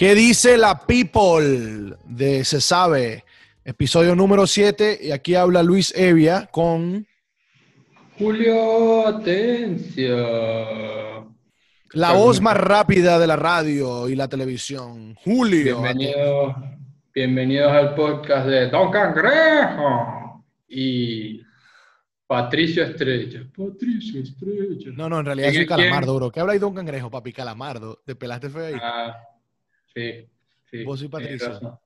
¿Qué dice la people de Se Sabe? Episodio número 7 y aquí habla Luis Evia con Julio Atencia. la voz más rápida de la radio y la televisión. Julio. Bienvenidos, bienvenidos al podcast de Don Cangrejo y Patricio Estrella. Patricio Estrella. No, no, en realidad ¿Quién soy? Calamardo, bro. ¿Qué habla ahí Don Cangrejo, papi? Calamardo. ¿Te pelaste feo ahí? Ah, sí, sí. Vos y Patricio. razón. Yo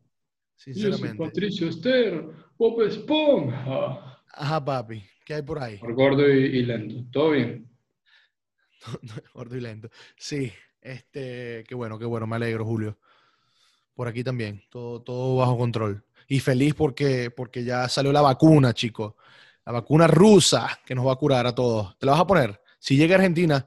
soy Sinceramente. Patricio Ester, Bob Esponja. Ajá, papi. ¿Qué hay por ahí? Por gordo y, y lento. ¿Todo bien? Gordo y lento. Sí, este, qué bueno, qué bueno, me alegro, Julio. Por aquí también, todo, todo bajo control. Y feliz porque, porque ya salió la vacuna, chicos. La vacuna rusa que nos va a curar a todos. ¿Te la vas a poner? Si llega a Argentina,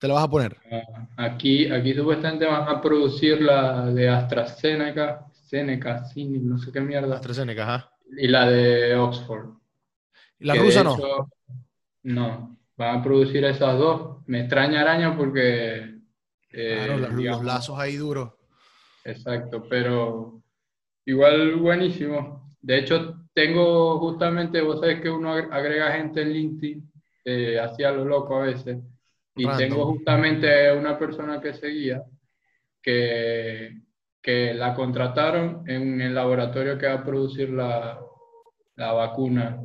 ¿te la vas a poner? Ah, Aquí, aquí supuestamente van a producir la de AstraZeneca, Seneca, Cini, no sé qué mierda, AstraZeneca, ajá. y la de Oxford. ¿Y la que rusa no? hecho, no, van a producir esas dos. Me extraña araña porque, eh, Claro, los, lazos ahí duros. exacto, pero igual buenísimo. De hecho, tengo justamente, vos sabés que uno ag- agrega gente en LinkedIn, eh, así a lo loco a veces, y Random. tengo justamente una persona que seguía que, que la contrataron en el laboratorio que va a producir la, la vacuna.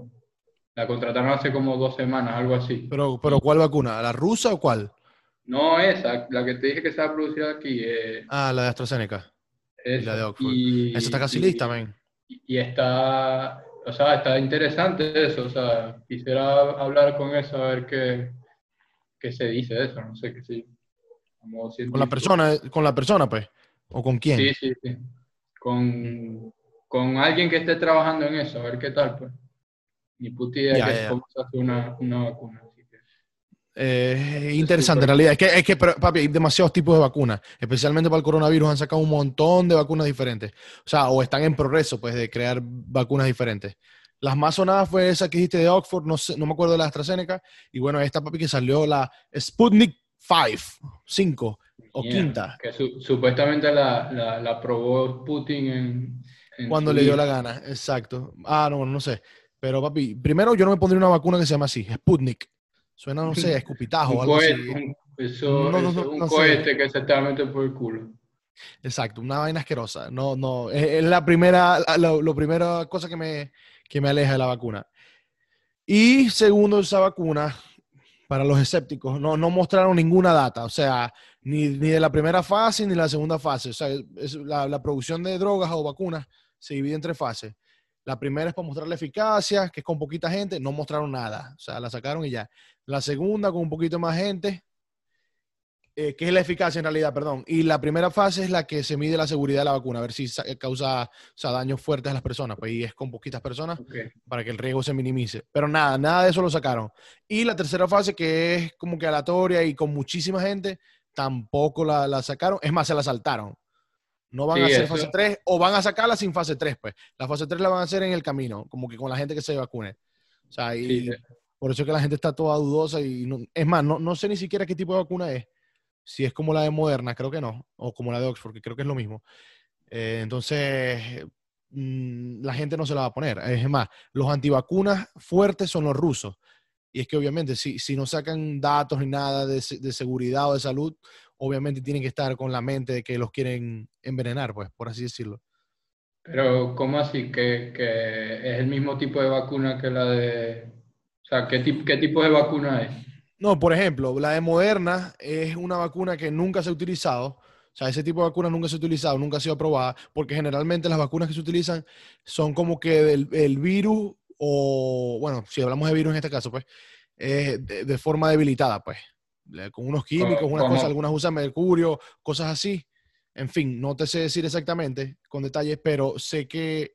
La contrataron hace como dos semanas, algo así. Pero, pero ¿cuál vacuna? ¿La rusa o cuál? No esa, la que te dije que se va a producir aquí. eh, Ah, la de AstraZeneca. esa. la de Oxford. Y- Esa está casi y- lista, men. y y está, o sea, está interesante eso, o sea, quisiera hablar con eso, a ver qué, qué se dice eso, no sé qué sí. Con la persona, con la persona, pues. ¿O con quién? Sí, sí, sí. Con, con alguien que esté trabajando en eso, a ver qué tal, pues. Ni puta idea Ya, que ya. cómo se hace una, una vacuna. que- Eh, interesante, en realidad. Es que, es que, pero, papi, hay demasiados tipos de vacunas. Especialmente para el coronavirus han sacado un montón de vacunas diferentes. O sea, o están en progreso, pues, de crear vacunas diferentes. Las más sonadas fue esa que dijiste de Oxford, no, sé, no me acuerdo de la AstraZeneca. Y bueno, esta, papi, que salió la Sputnik 5, 5 o Mierda, quinta, Que su- supuestamente la, la, la aprobó Putin en, en cuando le dio día. la gana. Exacto. Ah, no, no sé. Pero, papi, primero yo no me pondría una vacuna que se llama así, Sputnik. Suena, no sé, escupitajo o Un algo así. cohete, un- eso, No, eso un no sé. cohete que se por el culo. Exacto, una vaina asquerosa. No, no, es, es la primera, la, lo- lo primera cosa que me, que me aleja de la vacuna. Y segundo, esa vacuna, para los escépticos, no, no mostraron ninguna data, o sea, ni, ni de la primera fase ni de la segunda fase. O sea, es- la, la producción de drogas o vacunas se divide en tres fases. La primera es para mostrar la eficacia, que es con poquita gente, no mostraron nada, o sea, la sacaron y ya. La segunda, con un poquito más gente, eh, que es la eficacia en realidad, perdón. Y la primera fase es la que se mide la seguridad de la vacuna, a ver si sa- causa o sea, daños fuertes a las personas, pues y es con poquitas personas Ok. para que el riesgo se minimice. Pero nada, nada de eso lo sacaron. Y la tercera fase, que es como que aleatoria y con muchísima gente, tampoco la, la sacaron. Es más, se la saltaron. No van Sí, a hacer eso- fase 3 o van a sacarla sin fase 3, pues. La fase 3 la van a hacer en el camino, como que con la gente que se vacune. O sea, y Sí, por eso es que la gente está toda dudosa y no- es más, no, no sé ni siquiera qué tipo de vacuna es. Si es como la de Moderna, creo que no, o como la de Oxford, que creo que es lo mismo. Eh, entonces, mm, la gente no se la va a poner. Es más, los antivacunas fuertes son los rusos. Y es que obviamente, si, si no sacan datos ni nada de, de seguridad o de salud, obviamente tienen que estar con la mente de que los quieren envenenar, pues, por así decirlo. Pero, ¿cómo así? ¿Que, que es el mismo tipo de vacuna que la de... O sea, ¿qué, tip- qué tipo de vacuna es? No, por ejemplo, la de Moderna es una vacuna que nunca se ha utilizado. O sea, ese tipo de vacuna nunca se ha utilizado, nunca ha sido aprobada, porque generalmente las vacunas que se utilizan son como que del el virus, o bueno, si hablamos de virus en este caso, pues, eh, de, de forma debilitada, pues, con unos químicos, algunas usan mercurio, cosas así. En fin, no te sé decir exactamente con detalles, pero sé que,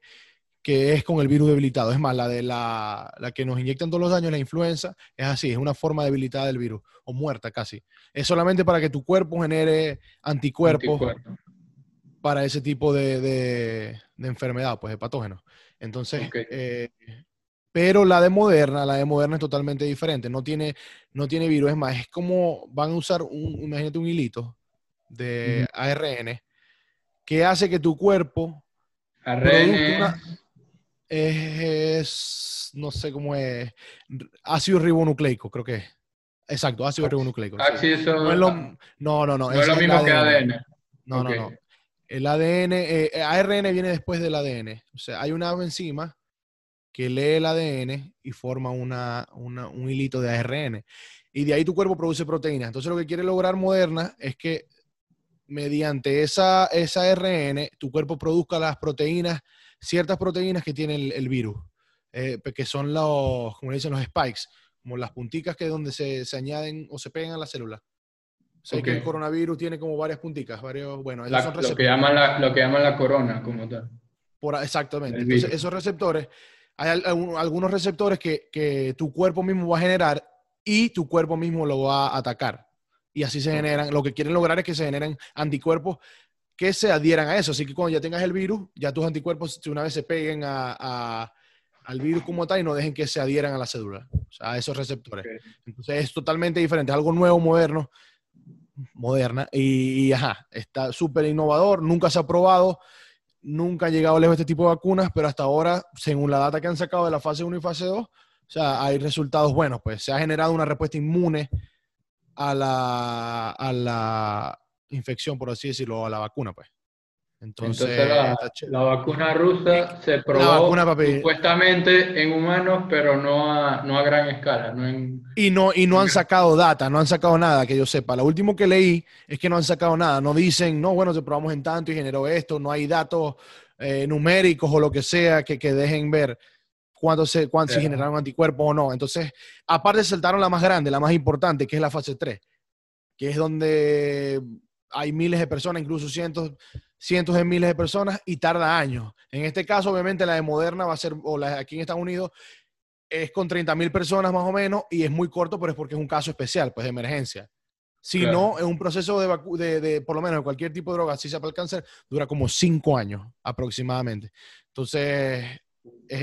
que es con el virus debilitado. Es más, la de la, la que nos inyectan todos los años, la influenza, es así, es una forma debilitada del virus, o muerta casi. Es solamente para que tu cuerpo genere anticuerpos Anticuerpos. para ese tipo de, de- de enfermedad, pues de patógenos. Entonces, eh, pero la de Moderna, la de Moderna es totalmente diferente, no tiene, no tiene virus, es más, es como van a usar un, imagínate un hilito de. ARN que hace que tu cuerpo ARN produzca una- es, no sé cómo es, ácido ribonucleico, creo que es. Exacto, ácido ribonucleico. sí. No es lo, no, no, no. no es lo mismo que ADN. No, no, no. El ADN, eh, ARN viene después del ADN. O sea, hay una enzima que lee el ADN y forma una, una- un hilito de ARN. Y de ahí tu cuerpo produce proteínas. Entonces lo que quiere lograr Moderna es que mediante esa, esa ARN tu cuerpo produzca las proteínas, ciertas proteínas que tiene el, el virus, eh, que son los, como le dicen, los spikes, como las punticas que es donde se, se añaden o se pegan a la célula. O sea, que el coronavirus tiene como varias punticas, varios, bueno, La- son lo, que llaman la, lo que llaman la corona como tal. Por, exactamente. Entonces, esos receptores, hay algunos receptores que, que tu cuerpo mismo va a generar y tu cuerpo mismo lo va a atacar. Y así se generan, lo que quieren lograr es que se generen anticuerpos que se adhieran a eso. Así que cuando ya tengas el virus, ya tus anticuerpos de una vez se peguen a, a- al virus como tal y no dejen que se adhieran a la cédula, o sea, a esos receptores. Entonces es totalmente diferente, algo nuevo, moderno, moderna, y, y, ajá, está súper innovador, nunca se ha probado, nunca ha llegado lejos este tipo de vacunas, pero hasta ahora, según la data que han sacado de la fase 1 y fase 2, o sea, hay resultados buenos, pues se ha generado una respuesta inmune a la, a la infección, por así decirlo, a la vacuna, pues. Entonces, Entonces la, vacuna rusa se probó vacuna, supuestamente en humanos, pero no a, no a gran escala. No en, Y no, y no han sacado data, no han sacado nada que yo sepa. Lo último que leí es que no han sacado nada. No dicen, no, bueno, se probamos en tanto y generó esto. No hay datos eh, numéricos o lo que sea que, que dejen ver cuánto se, cuánto si Ya. generaron anticuerpos o no. Entonces, aparte saltaron la más grande, la más importante, que es la fase 3, que es donde hay miles de personas, incluso cientos, cientos de miles de personas y tarda años. En este caso, obviamente, la de Moderna va a ser, o la de aquí en Estados Unidos, es con 30 mil personas más o menos y es muy corto, pero es porque es un caso especial, pues de emergencia. Si Claro. no, es un proceso de, vacu- de, de, por lo menos de cualquier tipo de droga, si sea para el cáncer, dura como cinco años aproximadamente. Entonces, eh, eh,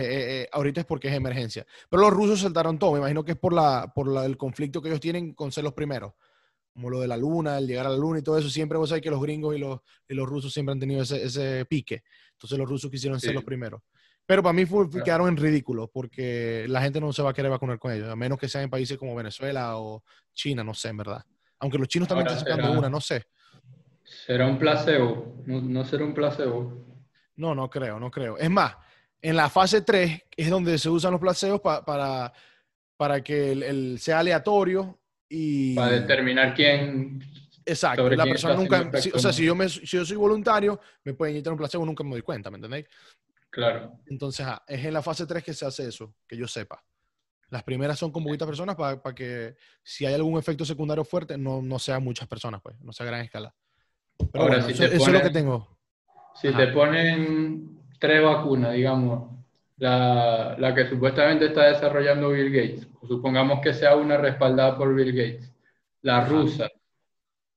eh, ahorita es porque es emergencia. Pero los rusos saltaron todo, me imagino que es por, la, por la- el conflicto que ellos tienen con ser los primeros. Como lo de la luna, el llegar a la luna y todo eso, siempre vos sabés que los gringos y los, y los rusos siempre han tenido ese, ese pique. Entonces los rusos quisieron ser Sí. los primeros. Pero para mí fue, quedaron en ridículo porque la gente no se va a querer vacunar con ellos, a menos que sean en países como Venezuela o China, no sé, en verdad. Aunque los chinos también Ahora están sacando será- una, no sé. será un placebo. No, no será un placebo. No, no creo, no creo. Es más, en la fase 3 es donde se usan los placebos pa- para, para que el, el- sea aleatorio y... Para determinar quién. Exacto, sobre la quién persona nunca... si- o sea, si yo, me, si yo soy voluntario, me pueden inyectar un placebo, nunca me doy cuenta, ¿me entendéis? Claro. Entonces, ah, es en la fase 3 que se hace eso, que yo sepa. Las primeras son con poquitas personas para que si hay algún efecto secundario fuerte, no, no sean muchas personas, pues, no sea a gran escala. Pero Ahora, bueno, si eso, te eso es lo que ponen- tengo. Si Ajá. te ponen tres vacunas, digamos, la, la que supuestamente está desarrollando Bill Gates, supongamos que sea una respaldada por Bill Gates, la rusa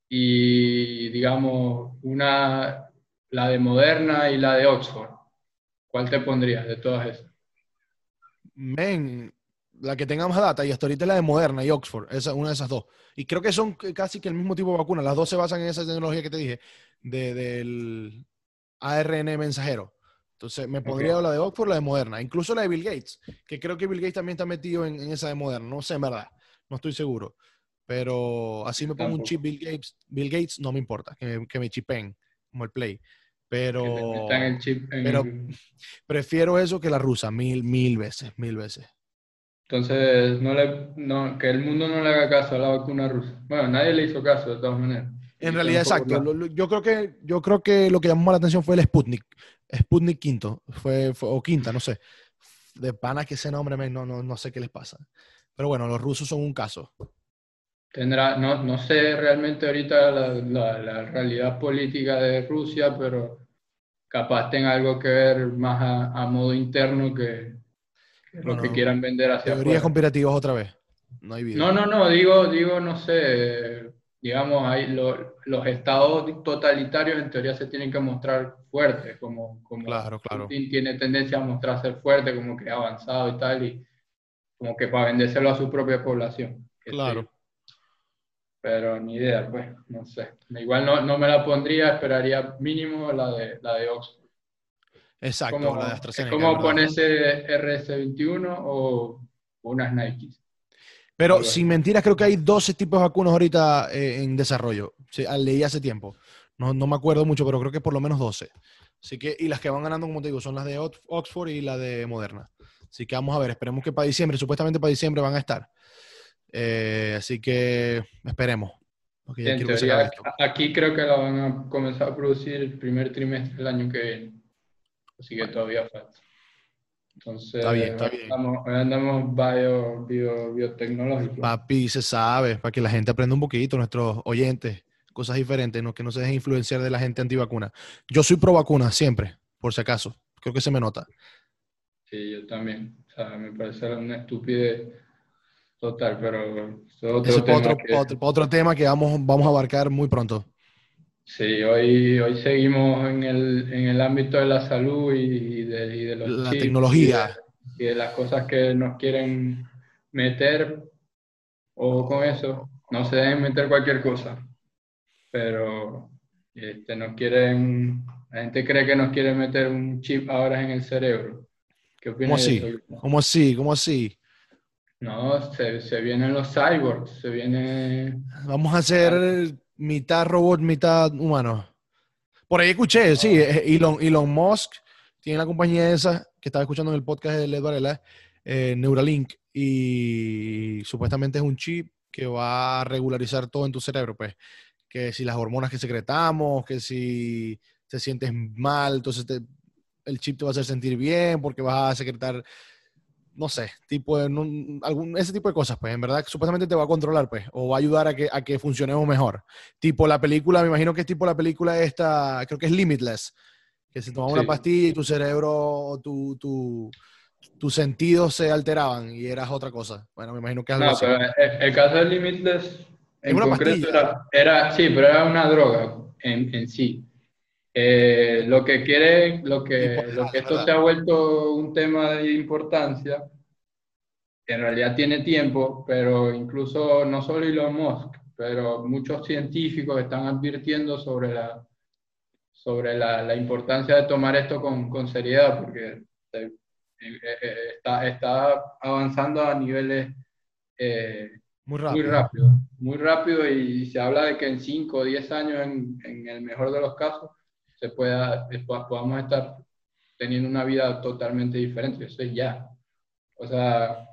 y, digamos, una, la de Moderna y la de Oxford, ¿cuál te pondrías de todas esas? Men, la que tenga más data, y hasta ahorita la de Moderna y Oxford, esa, una de esas dos. Y creo que son casi que el mismo tipo de vacuna. Las dos se basan en esa tecnología que te dije, de- del ARN mensajero. Entonces, me pondría Ok. la de Oxford, la de Moderna, incluso la de Bill Gates, que creo que Bill Gates también está metido en, en esa de Moderna. No sé, en verdad, no estoy seguro. Pero así me pongo un chip Bill Gates, Bill Gates no me importa, que me, que me chipen, como el Play. Pero el chip en pero- prefiero eso que la rusa, mil, mil veces, mil veces. Entonces, no le, no, que el mundo no le haga caso a la vacuna rusa. Bueno, nadie le hizo caso, de todas maneras. En realidad, exacto. yo, creo que, yo creo que lo que llamó la atención fue el Sputnik. Sputnik quinto. Fue, fue- o quinta, no sé. De pana que ese nombre, no, no, no sé qué les pasa. Pero bueno, los rusos son un caso. Tendrá, no, no sé realmente ahorita la, la- la realidad política de Rusia, pero capaz tenga algo que ver más a, a modo interno que, que lo que no. quieran vender hacia Teorías afuera. conspirativas otra vez. No hay vida. No, no, no, digo, digo, no sé, digamos, hay lo- los estados totalitarios en teoría se tienen que mostrar fuertes, como, como Claro, claro. Putin tiene tendencia a mostrarse fuerte, como que avanzado y tal, y como que para vendérselo a su propia población. Claro. pero ni idea, pues, no sé. Igual no, no me la pondría, esperaría mínimo la de, la de Oxford. Exacto, Como, la de es AstraZeneca. como ¿verdad? ponerse RS21 o unas Nike. Pero sin mentiras, creo que hay 12 tipos de vacunas ahorita eh, en desarrollo. Sí, ah, leí hace tiempo. No, no me acuerdo mucho, pero creo que por lo menos 12. Así que, y las que van ganando, como te digo, son las de Ox- Oxford y la de Moderna. Así que vamos a ver, esperemos que para diciembre, supuestamente para diciembre van a estar. Eh, así que esperemos. Ya que aquí creo que la van a comenzar a producir el primer trimestre del año que viene. Así que todavía falta. Entonces, Está bien, está bien. andamos, andamos bio, bio, biotecnológicos. Papi, se sabe, para que la gente aprenda un poquito, nuestros oyentes, cosas diferentes, no, que no se dejen influenciar de la gente antivacuna. Yo soy pro vacuna, siempre, por si acaso. Creo que se me nota. Sí, yo también. O sea, me parece una estupidez total, pero eso es otro Ese es para tema otro, que- otro tema que vamos, vamos a abarcar muy pronto. Sí, hoy, hoy seguimos en el, en el ámbito de la salud y, de, y de los La chips tecnología. y de, y de las cosas que nos quieren meter, o con eso, no se deben meter cualquier cosa, pero este, nos quieren, la gente cree que nos quieren meter un chip ahora en el cerebro. ¿Qué ¿Cómo opinas de así? eso? ¿Cómo así? ¿Cómo así? No, se, se vienen los cyborgs, se viene... Vamos a hacer mitad robot, mitad humano. Por ahí escuché, sí, Ah. eh, Elon, Elon Musk tiene la compañía esa que estaba escuchando en el podcast de Led Varela, eh, Neuralink, y supuestamente es un chip que va a regularizar todo en tu cerebro, pues, que si las hormonas que secretamos, que si te sientes mal, entonces te- el chip te va a hacer sentir bien porque vas a secretar, no sé, tipo de, no- algún, ese tipo de cosas, pues, en verdad, supuestamente te va a controlar, pues, o va a ayudar a que, a que funcionemos mejor. Tipo la película, me imagino que es tipo la película esta, creo que es Limitless, que se tomaba una pastilla y tu cerebro, tu, tu, tus sentidos se alteraban y eras otra cosa. Bueno, me imagino que es algo No, así. pero el, el caso de Limitless en una concreto pastilla. era, era- sí, pero era una droga en, en sí. Eh, lo que quiere, lo que, lo que esto ¿verdad? se ha vuelto un tema de importancia, en realidad tiene tiempo, pero incluso no solo Elon Musk, pero muchos científicos están advirtiendo sobre la, sobre la, la importancia de tomar esto con, con seriedad, porque eh, eh, está, está avanzando a niveles eh, Muy muy rápido. rápido, muy rápido y se habla de que en 5 o 10 años, en, en el mejor de los casos, se pueda, eh, po- podamos estar teniendo una vida totalmente diferente. Eso es ya. O sea...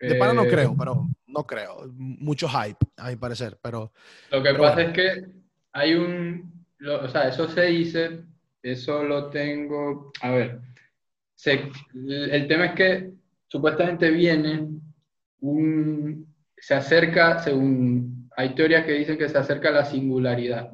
De pana no eh, creo, pero no creo. Mucho hype, a mi parecer, pero Lo que Pero pasa bueno. es que hay un, lo- o sea, eso se dice, eso lo tengo, a ver, se- el tema es que supuestamente viene un, se acerca, según, hay teorías que dicen que se acerca a la singularidad.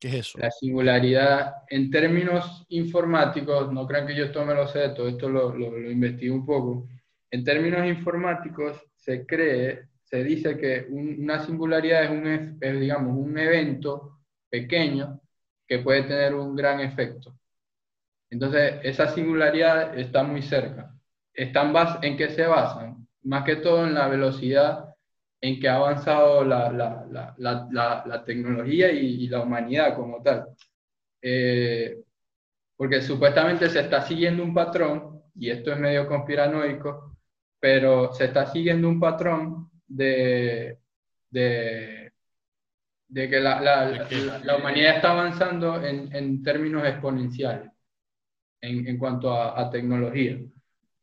¿Qué es eso? La singularidad en términos informáticos, no crean que yo esto me lo sé, todo esto lo, lo, lo investigué un poco. En términos informáticos se cree, se dice que un- una singularidad es, un, es, digamos, un evento pequeño que puede tener un gran efecto. Entonces, esa singularidad está muy cerca. Están bas- ¿En qué se basan? Más que todo en la velocidad en que ha avanzado la, la, la, la, tecnología y, y la humanidad como tal. Eh, porque supuestamente se está siguiendo un patrón, y esto es medio conspiranoico, pero se está siguiendo un patrón de, de, de que la, humanidad está avanzando en, en términos exponenciales en, en cuanto a, a tecnología.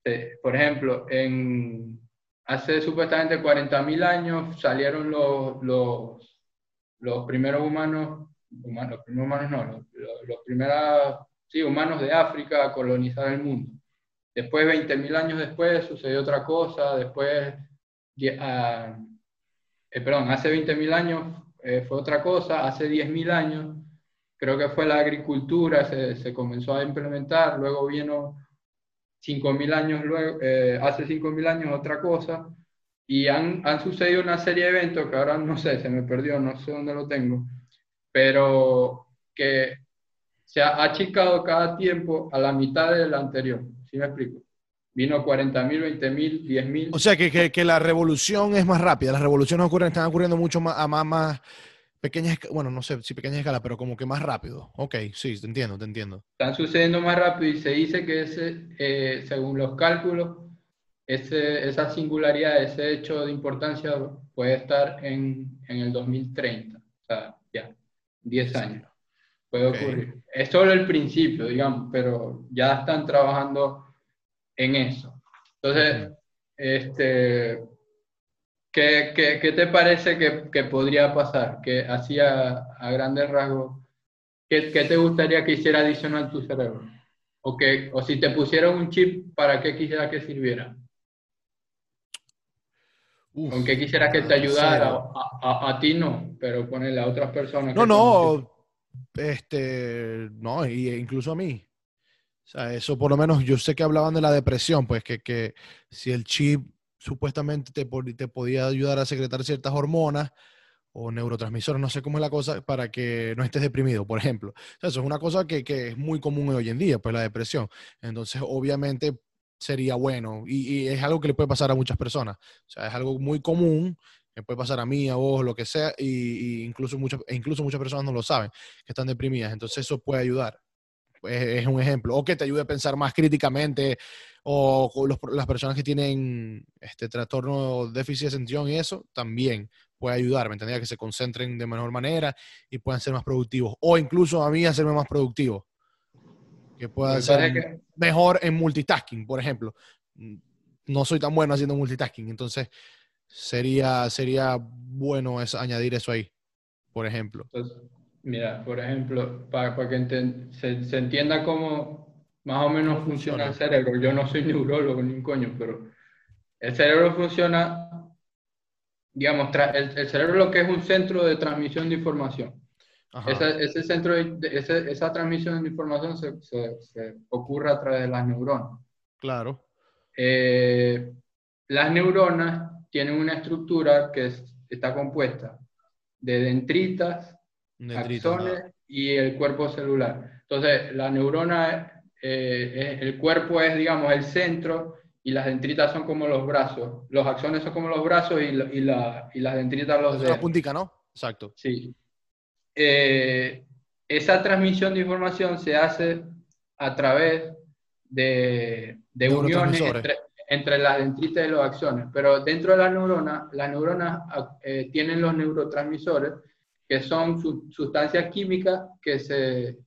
Eh, por ejemplo, en, hace supuestamente 40.000 años salieron los, los, primeros humanos, humanos, los primeros humanos no, los, los- sí, humanos de África a colonizar el mundo. Después, 20.000 años después, sucedió otra cosa. Después, ah, eh, perdón, hace 20.000 años eh, fue otra cosa. Hace 10.000 años, creo que fue la agricultura, se, se comenzó a implementar. Luego vino 5.000 años, luego, eh, hace 5.000 años otra cosa. Y han, han sucedido una serie de eventos que ahora no sé, se me perdió, no sé dónde lo tengo, pero que se ha achicado cada tiempo a la mitad del anterior. ¿Sí me explico? vino 40.000, 20.000, 10.000. O sea, que, que, que, la revolución es más rápida. Las revoluciones ocurren, están ocurriendo mucho más, a más, más pequeñas, bueno, no sé si pequeña escala, pero como que más rápido. Ok, sí, te entiendo, te entiendo. Están sucediendo más rápido y se dice que ese, eh, según los cálculos, ese, esa singularidad, ese hecho de importancia puede estar en, en el 2030. O sea, ya, 10 años. Puede ocurrir. Es solo el principio, digamos, pero ya están trabajando en eso. Entonces, este, ¿qué, qué, qué te parece que, que, podría pasar? Que hacía a, grandes rasgos, ¿qué, ¿qué, te gustaría que hiciera adicional tu cerebro? O, que, o si te pusieran un chip, ¿para qué quisiera que sirviera? ¿Con qué quisiera que te ayudara? A, a, a, ti no, pero ponerle a otras personas. No, no, este, no, y incluso a mí. O sea, eso por lo menos yo sé que hablaban de la depresión, pues que, que si el chip supuestamente te, te podía ayudar a secretar ciertas hormonas o neurotransmisores, no sé cómo es la cosa, para que no estés deprimido, por ejemplo. Eso es una cosa que, que, es muy común hoy en día, pues la depresión. Entonces, obviamente sería bueno y, es algo que le puede pasar a muchas personas. O sea, es algo muy común me puede pasar a mí, a vos, lo que sea, y, incluso, muchas, e incluso muchas personas no lo saben, que están deprimidas. Entonces eso puede ayudar. Es, un ejemplo. O que te ayude a pensar más críticamente, o, los, las personas que tienen este trastorno déficit de atención y eso, también puede ayudar, ¿me entendía? Que se concentren de mejor manera y puedan ser más productivos. O incluso a mí hacerme más productivo. Que pueda ser mejor en multitasking, por ejemplo. No soy tan bueno haciendo multitasking, entonces sería, sería bueno es añadir eso ahí, por ejemplo. Mira, por ejemplo, para, para que se, se, entienda cómo más o menos funciona, funciona el cerebro. Yo no soy neurólogo ni un coño, pero el cerebro funciona, digamos, el, el, cerebro lo que es un centro de transmisión de información. Ese, ese, centro de, ese, esa transmisión de información se, se, se, ocurre a través de las neuronas. Claro. Eh, las neuronas tienen una estructura que está compuesta de dendritas, axones y el cuerpo celular. Entonces, la neurona, eh, el cuerpo es, digamos, el centro y las dendritas son como los brazos. Los axones son como los brazos y, y, la, y las dendritas los dedos. La puntica, ¿no? Exacto. Sí. Eh, esa transmisión de información se hace a través de, de uniones entre, entre las dendritas y los axones. Pero dentro de la neurona, las neuronas eh, tienen los neurotransmisores, que son su, sustancias químicas que, se,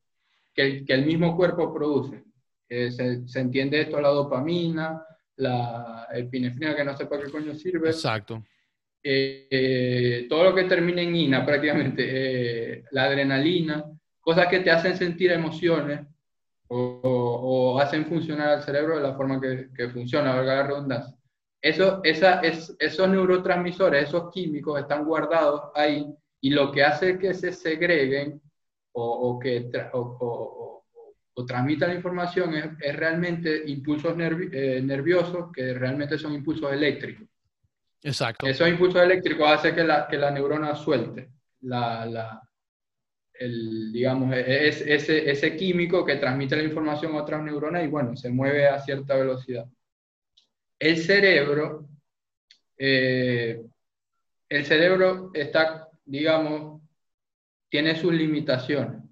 que, el, que el mismo cuerpo produce. Eh, se, se, entiende esto la dopamina, la epinefrina, que no sé para qué coño sirve. Exacto. Eh, todo lo que termina en ina prácticamente, eh, la adrenalina, cosas que te hacen sentir emociones o, o, hacen funcionar el cerebro de la forma que, que funciona, valga la redundancia. Eso, esa, es, esos neurotransmisores, esos químicos están guardados ahí y lo que hace que se segreguen o, o que o, o, transmitan la información es, es realmente impulsos nervi eh, nerviosos que realmente son impulsos eléctricos. Exacto. Esos impulsos eléctricos hacen que la, que la neurona suelte la, la, el, digamos, e, es, ese, ese químico que transmite la información a otras neuronas y bueno, se mueve a cierta velocidad. El cerebro, eh, el cerebro está, digamos, tiene sus limitaciones,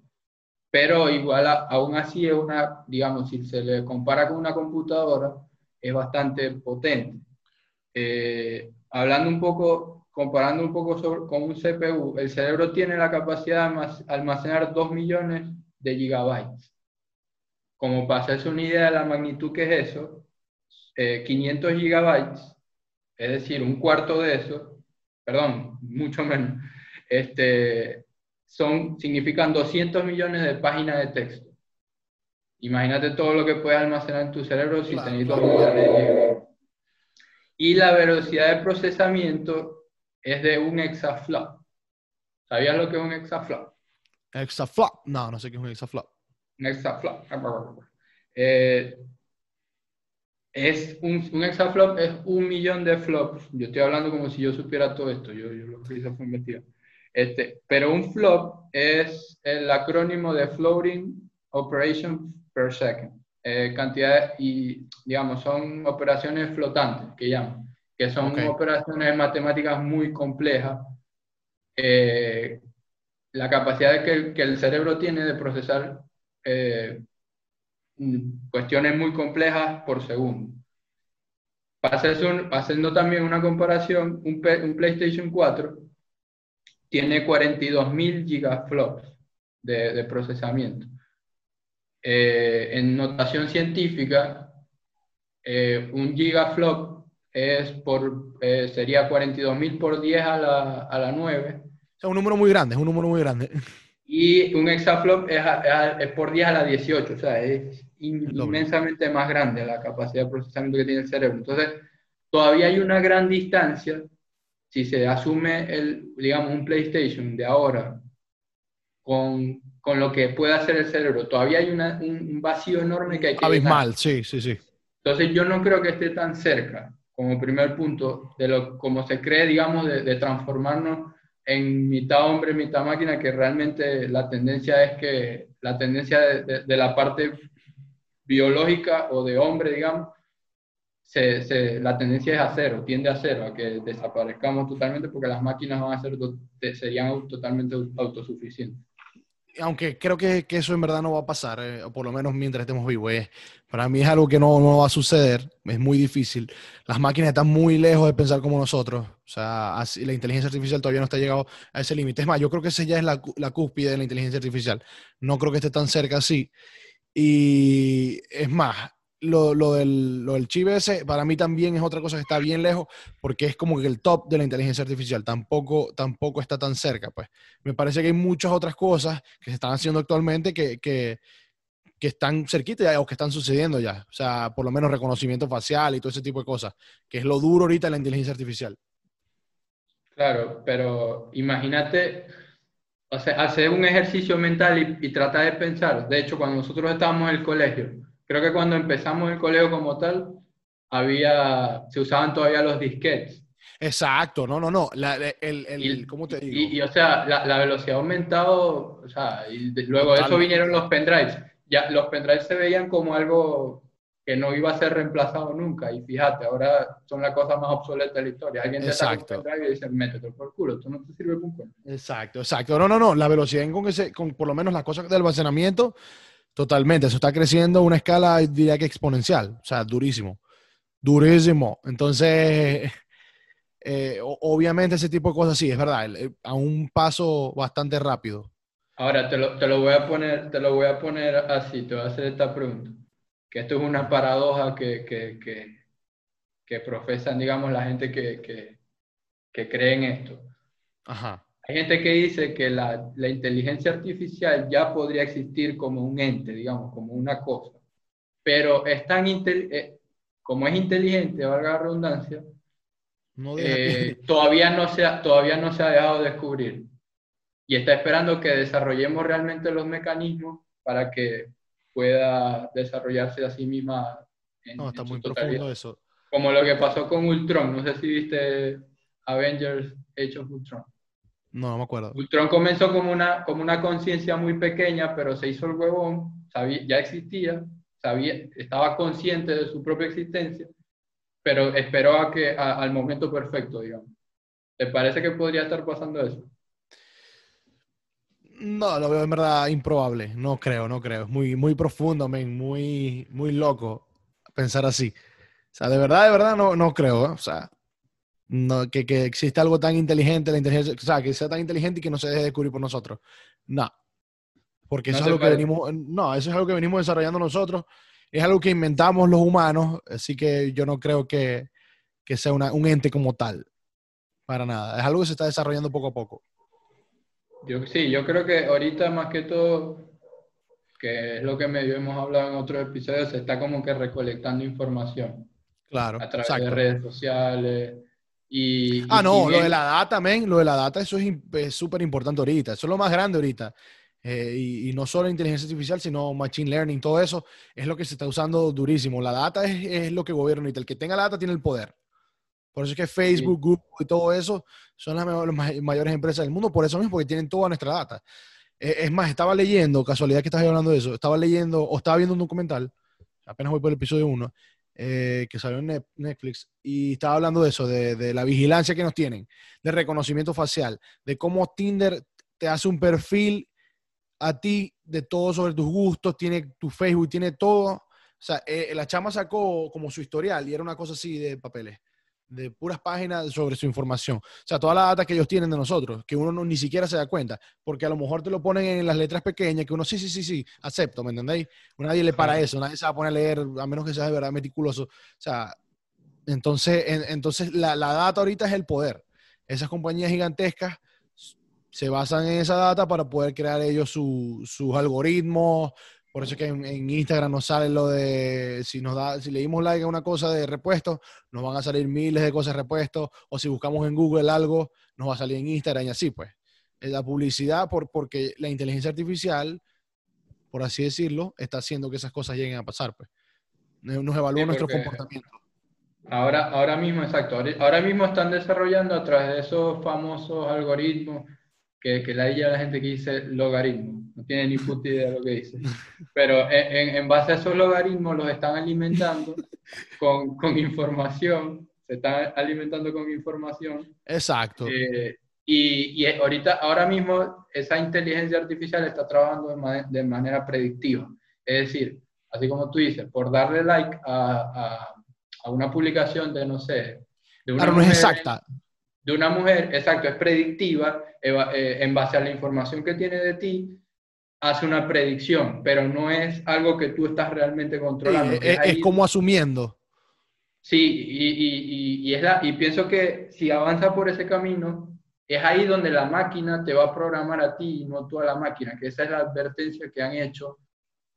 pero igual a, aún así es una, digamos, si se le compara con una computadora, es bastante potente. Eh, hablando un poco comparando un poco sobre, con un CPU, el cerebro tiene la capacidad de almacenar 2 millones de gigabytes. Como para hacerse una idea de la magnitud que es eso, eh, 500 gigabytes, es decir, un cuarto de eso, perdón, mucho menos, este, son, significan 200 millones de páginas de texto. Imagínate todo lo que puede almacenar en tu cerebro si claro, tenéis 2 millones de gigabytes. Y la velocidad de procesamiento es de un exaflop. ¿Sabías lo que es un exaflop? Exaflop. No, no sé qué es un exaflop. Un exaflop. Eh, es un, un, exaflop es un millón de flops. Yo estoy hablando como si yo supiera todo esto. Yo, yo lo que hice fue investigar. Este, pero un flop es el acrónimo de Floating Operation Per Second. eh, cantidades y, digamos, son operaciones flotantes, que llaman, que son operaciones matemáticas muy complejas. Eh, la capacidad que el, que el, cerebro tiene de procesar eh, cuestiones muy complejas por segundo. Haciendo también una comparación, un, un PlayStation 4 tiene 42.000 gigaflops de, de procesamiento. Eh, en notación científica, eh, un gigaflop es por, eh, sería 42.000 por 10 a la, a la 9. O sea, un número muy grande, es un número muy grande. Y un exaflop es, es, por 10 a la 18, o sea, es inmensamente más grande la capacidad de procesamiento que tiene el cerebro. Entonces, todavía hay una gran distancia si se asume el, digamos, un PlayStation de ahora con, con lo que puede hacer el cerebro. Todavía hay un vacío enorme que hay que... Abismal, sí, sí, sí. Entonces yo no creo que esté tan cerca como primer punto de lo como se cree, digamos, de, transformarnos en mitad hombre, mitad máquina, que realmente la tendencia es que la tendencia de, de la parte biológica o de hombre, digamos, se, se, la tendencia es a cero, tiende a cero, a que desaparezcamos totalmente porque las máquinas van a ser, serían totalmente autosuficientes aunque creo que, que, eso en verdad no va a pasar, eh, o por lo menos mientras estemos vivos. para mí es algo que no, no, va a suceder, es muy difícil. Las máquinas están muy lejos de pensar como nosotros. O sea, la inteligencia artificial todavía no está llegado a ese límite. Es más, yo creo que esa ya es la, la cúspide de la inteligencia artificial. No creo que esté tan cerca así. Y es más, lo, del, lo del chip ese, para mí también es otra cosa que está bien lejos, porque es como que el top de la inteligencia artificial, tampoco, tampoco está tan cerca. Pues me parece que hay muchas otras cosas que se están haciendo actualmente que, que, que están cerquita o que están sucediendo ya. O sea, por lo menos reconocimiento facial y todo ese tipo de cosas, que es lo duro ahorita en la inteligencia artificial. Claro, pero imagínate, o sea, un ejercicio mental y, y tratar de pensar. De hecho, cuando nosotros estábamos en el colegio, creo que cuando empezamos el colegio como tal, había, se usaban todavía los disquetes. Exacto, no, no, no. el, el, ¿Cómo te digo? Y, o sea, la, la, velocidad ha aumentado, o sea, y luego de eso vinieron los pendrives. Ya, los pendrives se veían como algo que no iba a ser reemplazado nunca. Y fíjate, ahora son la cosa más obsoleta de la historia. Alguien te da un pendrive y dice, métete por culo, esto no te sirve con culo. Exacto, exacto. No, no, no. La velocidad con con por lo menos las cosas del almacenamiento Totalmente, eso está creciendo a una escala, diría que exponencial, o sea, durísimo, durísimo. Entonces, eh, obviamente ese tipo de cosas sí, es verdad, a un paso bastante rápido. Ahora te lo, te lo, voy a poner, te lo voy a poner así, te voy a hacer esta pregunta, que esto es una paradoja que, que, que, que profesan, digamos, la gente que, que, que cree en esto. Ajá. Hay gente que dice que la, la, inteligencia artificial ya podría existir como un ente, digamos, como una cosa, pero es tan eh, como es inteligente, valga la redundancia, eh, todavía, no se ha, todavía no se ha dejado descubrir y está esperando que desarrollemos realmente los mecanismos para que pueda desarrollarse a sí misma. no, está muy profundo eso. Como lo que pasó con Ultron, no sé si viste Avengers Age of Ultron. No, no me acuerdo. Ultron comenzó como una, como una conciencia muy pequeña, pero se hizo el huevón, sabía, ya existía, sabía, estaba consciente de su propia existencia, pero esperó a que, al momento perfecto, digamos. ¿Te parece que podría estar pasando eso? No, lo veo en verdad improbable. No creo, no creo. Es muy, muy profundo, muy, muy loco pensar así. O sea, de verdad, de verdad, no, no creo. ¿eh? O sea, no, que, que exista algo tan inteligente, la inteligencia, o sea, que sea tan inteligente y que no se deje descubrir por nosotros. No. Porque eso es algo que venimos, no, eso es algo que venimos desarrollando nosotros, es algo que inventamos los humanos, así que yo no creo que, que sea una, un ente como tal, para nada. Es algo que se está desarrollando poco a poco. Yo, sí, yo creo que ahorita más que todo, que es lo que medio hemos hablado en otros episodios, se está como que recolectando información. Claro. A través de redes sociales, ah, no, lo de la data, men, lo de la data, eso es súper importante ahorita, eso es lo más grande ahorita. Eh, y, no solo inteligencia artificial, sino machine learning, todo eso es lo que se está usando durísimo. La data es, es lo que gobierna ahorita. El que tenga la data tiene el poder. Por eso es que Facebook, Google y todo eso son las, mayores empresas del mundo, por eso mismo, porque tienen toda nuestra data. Eh, es más, estaba leyendo, casualidad que estás hablando de eso, estaba leyendo o estaba viendo un documental, apenas voy por el episodio 1, eh, que salió en Netflix, y estaba hablando de eso, de, de, la vigilancia que nos tienen, de reconocimiento facial, de cómo Tinder te hace un perfil a ti de todo sobre tus gustos, tiene tu Facebook, tiene todo. O sea, eh, la chama sacó como su historial y era una cosa así de papeles de puras páginas sobre su información. O sea, toda la data que ellos tienen de nosotros, que uno ni siquiera se da cuenta, porque a lo mejor te lo ponen en las letras pequeñas, que uno sí, sí, sí, sí, acepto, ¿me entendéis? Nadie le para eso, nadie se va a poner a leer, a menos que sea de verdad meticuloso. O sea, entonces, entonces la, la data ahorita es el poder. Esas compañías gigantescas se basan en esa data para poder crear ellos sus algoritmos, por eso es que en, Instagram nos sale lo de, si nos da, si le dimos like a una cosa de repuesto, nos van a salir miles de cosas de repuesto, o si buscamos en Google algo, nos va a salir en Instagram y así pues. La publicidad, por, porque la inteligencia artificial, por así decirlo, está haciendo que esas cosas lleguen a pasar pues. Nos evalúa nuestro comportamiento. Ahora, ahora mismo, exacto, ahora mismo están desarrollando a través de esos famosos algoritmos que, que la idea la gente que dice logaritmo, no tiene ni puta idea de lo que dice. Pero en, en base a esos logaritmos los están alimentando con, con, información, se están alimentando con información. Exacto. Eh, y, y, ahorita, ahora mismo, esa inteligencia artificial está trabajando de, de, manera predictiva. Es decir, así como tú dices, por darle like a, a, a una publicación de, no sé, de una es exacta de una mujer, exacto, es predictiva, eh, en base a la información que tiene de ti, hace una predicción, pero no es algo que tú estás realmente controlando. es, como asumiendo. Sí, y, y, y, es la, y pienso que si avanza por ese camino, es ahí donde la máquina te va a programar a ti y no tú a la máquina, que esa es la advertencia que han hecho.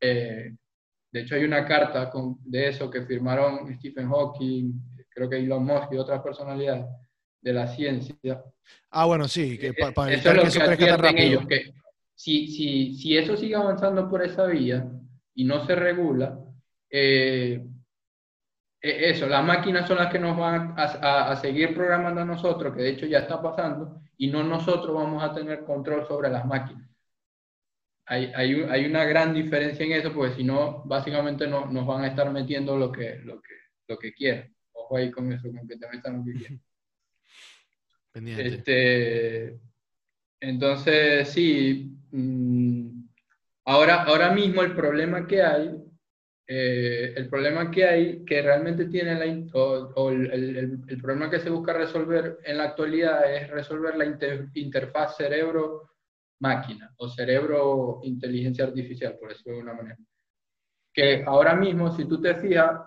Eh, de hecho, hay una carta con, de eso que firmaron Stephen Hawking, creo que Elon Musk y otras personalidades, de la ciencia. Ah, bueno, sí, que eh, para eso es lo que, eso ellos, que si, si, si, eso sigue avanzando por esa vía y no se regula, eh, e, eso, las máquinas son las que nos van a, a, seguir programando a nosotros, que de hecho ya está pasando, y no nosotros vamos a tener control sobre las máquinas. Hay, hay, hay una gran diferencia en eso, porque si no, básicamente no, nos van a estar metiendo lo que, lo que, lo que quieran. Ojo ahí con eso, con que te metan lo que quieran. Este, entonces, sí, ahora, ahora mismo el problema que hay, eh, el problema que hay, que realmente tiene la, o, el, el, problema que se busca resolver en la actualidad es resolver la interfaz cerebro-máquina o cerebro-inteligencia artificial, por decirlo de una manera. Que ahora mismo, si tú te fijas,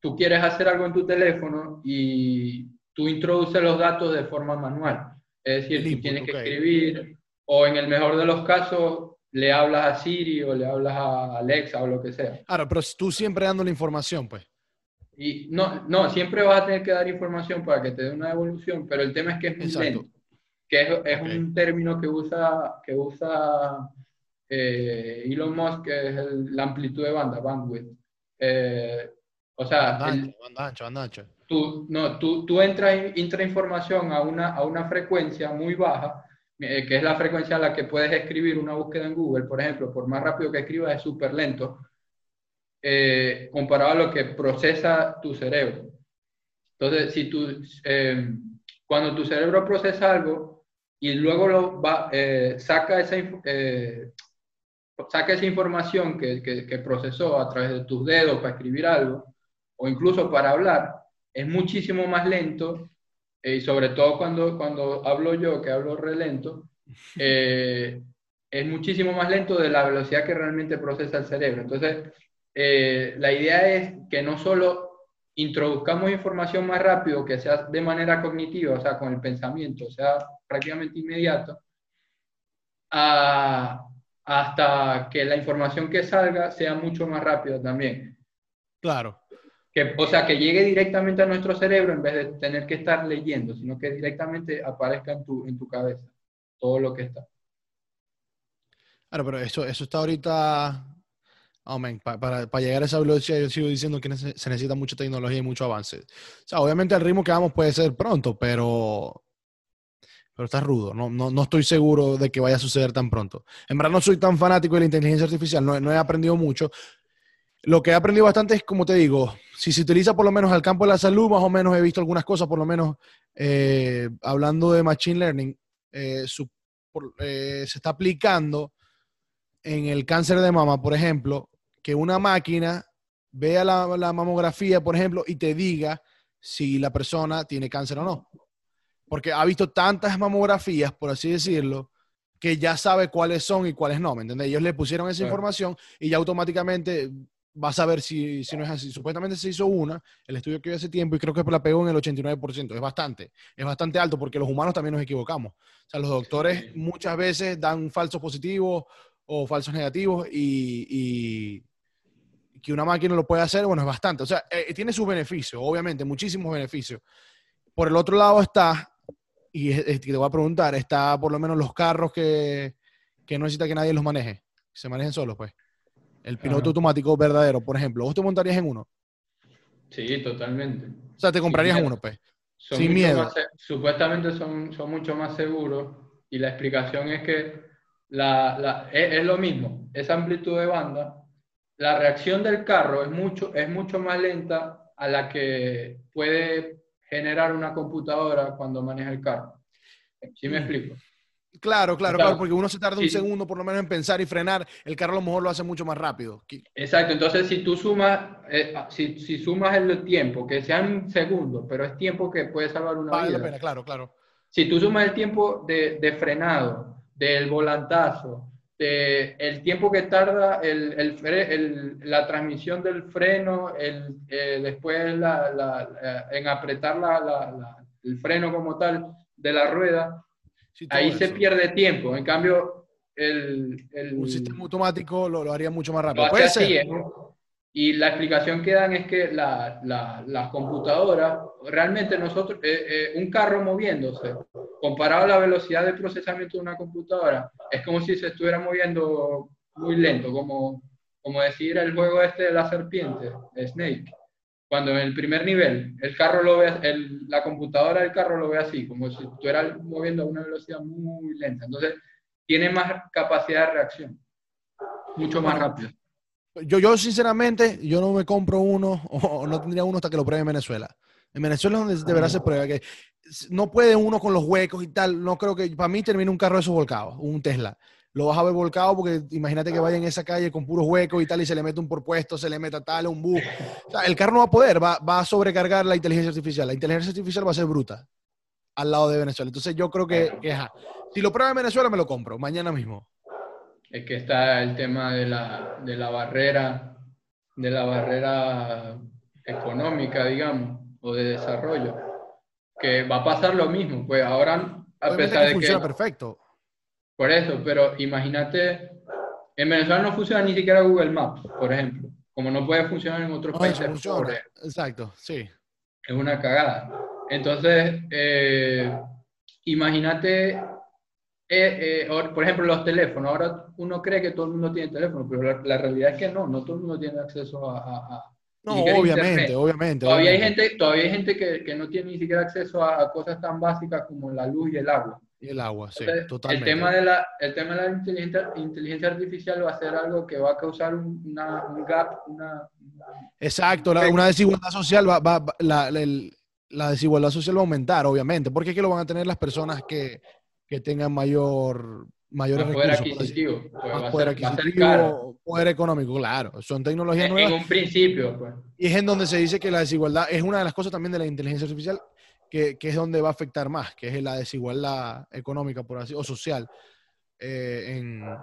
tú quieres hacer algo en tu teléfono y tú introduces los datos de forma manual. Es decir, tú tienes que escribir, o en el mejor de los casos, le hablas a Siri o le hablas a Alexa o lo que sea. Claro, pero tú siempre dando la información, pues. Y no, no, siempre vas a tener que dar información para que te dé una evolución, pero el tema es que es muy lento. Que es, es un término que usa, que usa eh, Elon Musk, que es la amplitud de banda, bandwidth. Eh, o sea, banda ancha, banda ancha, banda ancha tú, no, tú, tú entras, entra información a una, a una frecuencia muy baja, eh, que es la frecuencia a la que puedes escribir una búsqueda en Google, por ejemplo, por más rápido que escribas es súper lento, eh, comparado a lo que procesa tu cerebro. Entonces, si tú, eh, cuando tu cerebro procesa algo y luego lo va, saca, esa, saca esa información que, procesó a través de tus dedos para escribir algo, o incluso para hablar, es muchísimo más lento, eh, y sobre todo cuando, cuando hablo yo, que hablo relento, eh, es muchísimo más lento de la velocidad que realmente procesa el cerebro. Entonces, eh, la idea es que no solo introduzcamos información más rápido, que sea de manera cognitiva, o sea, con el pensamiento, o sea, prácticamente inmediato, hasta que la información que salga sea mucho más rápida también. Claro. Que, o sea, que llegue directamente a nuestro cerebro en vez de tener que estar leyendo, sino que directamente aparezca en tu, en tu cabeza todo lo que está. Claro, pero eso, eso está ahorita. Oh, para, para, llegar a esa velocidad, yo sigo diciendo que se necesita mucha tecnología y mucho avance. O sea, obviamente el ritmo que vamos puede ser pronto, pero, pero está rudo. No, no, no, estoy seguro de que vaya a suceder tan pronto. En verdad, no soy tan fanático de la inteligencia artificial, no, no he aprendido mucho. Lo que he aprendido bastante es, como te digo, si se utiliza por lo menos al campo de la salud, más o menos he visto algunas cosas, por lo menos eh, hablando de Machine Learning, eh, eh, se está aplicando en el cáncer de mama, por ejemplo, que una máquina vea la, la mamografía, por ejemplo, y te diga si la persona tiene cáncer o no. Porque ha visto tantas mamografías, por así decirlo, que ya sabe cuáles son y cuáles no, ¿me entiendes? Ellos le pusieron esa información y ya automáticamente vas a ver si, si, no es así. Supuestamente se hizo una, el estudio que hace tiempo, y creo que la pegó en el 89%. Es bastante, es bastante alto porque los humanos también nos equivocamos. O sea, los doctores muchas veces dan falsos positivos o falsos negativos y, que una máquina lo puede hacer, bueno, es bastante. O sea, eh, tiene sus beneficios, obviamente, muchísimos beneficios. Por el otro lado está, y te voy a preguntar, está por lo menos los carros que, que no necesita que nadie los maneje, se manejen solos, pues. El piloto automático verdadero, por ejemplo, ¿vos te montarías en uno? Sí, totalmente. O sea, te comprarías uno, pues. Sin miedo. supuestamente son, son mucho más seguros y la explicación es que la, es, lo mismo, esa amplitud de banda, la reacción del carro es mucho, es mucho más lenta a la que puede generar una computadora cuando maneja el carro. ¿Sí me mm. explico? Claro, claro, claro, porque uno se tarda un segundo por lo menos en pensar y frenar, el carro a lo mejor lo hace mucho más rápido. Exacto, entonces si tú sumas, eh, ah, si, si, sumas el tiempo, que sean segundos, pero es tiempo que puede salvar una vale vida. la pena, claro, claro. Si tú sumas el tiempo de, de frenado, del volantazo, de el tiempo que tarda el, el, la transmisión del freno, eh, después la, la, en apretar el freno como tal de la rueda, ahí se pierde tiempo. En cambio, el, un sistema automático lo, lo, haría mucho más rápido. Y la explicación que dan es que la, la, las computadoras, realmente nosotros, eh, eh, un carro moviéndose, comparado a la velocidad de procesamiento de una computadora, es como si se estuviera moviendo muy lento, como, como decir el juego este de la serpiente, Snake. Cuando en el primer nivel el carro lo ve, el, la computadora del carro lo ve así, como si estuviera moviendo a una velocidad muy lenta. Entonces, tiene más capacidad de reacción, mucho más rápido. Yo, yo sinceramente, yo no me compro uno o no tendría uno hasta que lo pruebe en Venezuela. En Venezuela es donde deberá se prueba que no puede uno con los huecos y tal. No creo que para mí termine un carro de esos volcados, un Tesla lo vas a ver volcado porque imagínate que vaya en esa calle con puros huecos y tal y se le mete un porpuesto, se le meta tal, un bus. el carro no va a poder, va, va, a sobrecargar la inteligencia artificial. La inteligencia artificial va a ser bruta al lado de Venezuela. Entonces yo creo que, que si lo prueba en Venezuela me lo compro, mañana mismo. Es que está el tema de la, de la barrera, de la barrera económica, digamos, o de desarrollo, que va a pasar lo mismo. Pues ahora, a pesar de funciona perfecto por eso, pero imagínate, en Venezuela no funciona ni siquiera Google Maps, por ejemplo, como no puede funcionar en otros países. Exacto, sí. Es una cagada. Entonces, eh, imagínate, eh, eh, por ejemplo, los teléfonos. Ahora uno cree que todo el mundo tiene teléfono, pero la, realidad es que no, no todo el mundo tiene acceso a... no, obviamente, obviamente. Todavía hay gente, todavía hay gente que, que, no tiene ni siquiera acceso a cosas tan básicas como la luz y el agua. El agua, sí, totalmente. El tema de la, el tema de la inteligencia, inteligencia artificial va a ser algo que va a causar una, un gap, una... Exacto, una desigualdad social, va, va, la, la, desigualdad social va a aumentar, obviamente, porque qué lo van a tener las personas que, que tengan mayor mayores más poder adquisitivo, más poder adquisitivo, poder económico, claro, son tecnologías nuevas. En un principio, pues. Y es en donde se dice que la desigualdad es una de las cosas también de la inteligencia artificial que, es donde va a afectar más, que es la desigualdad económica por así, o social eh,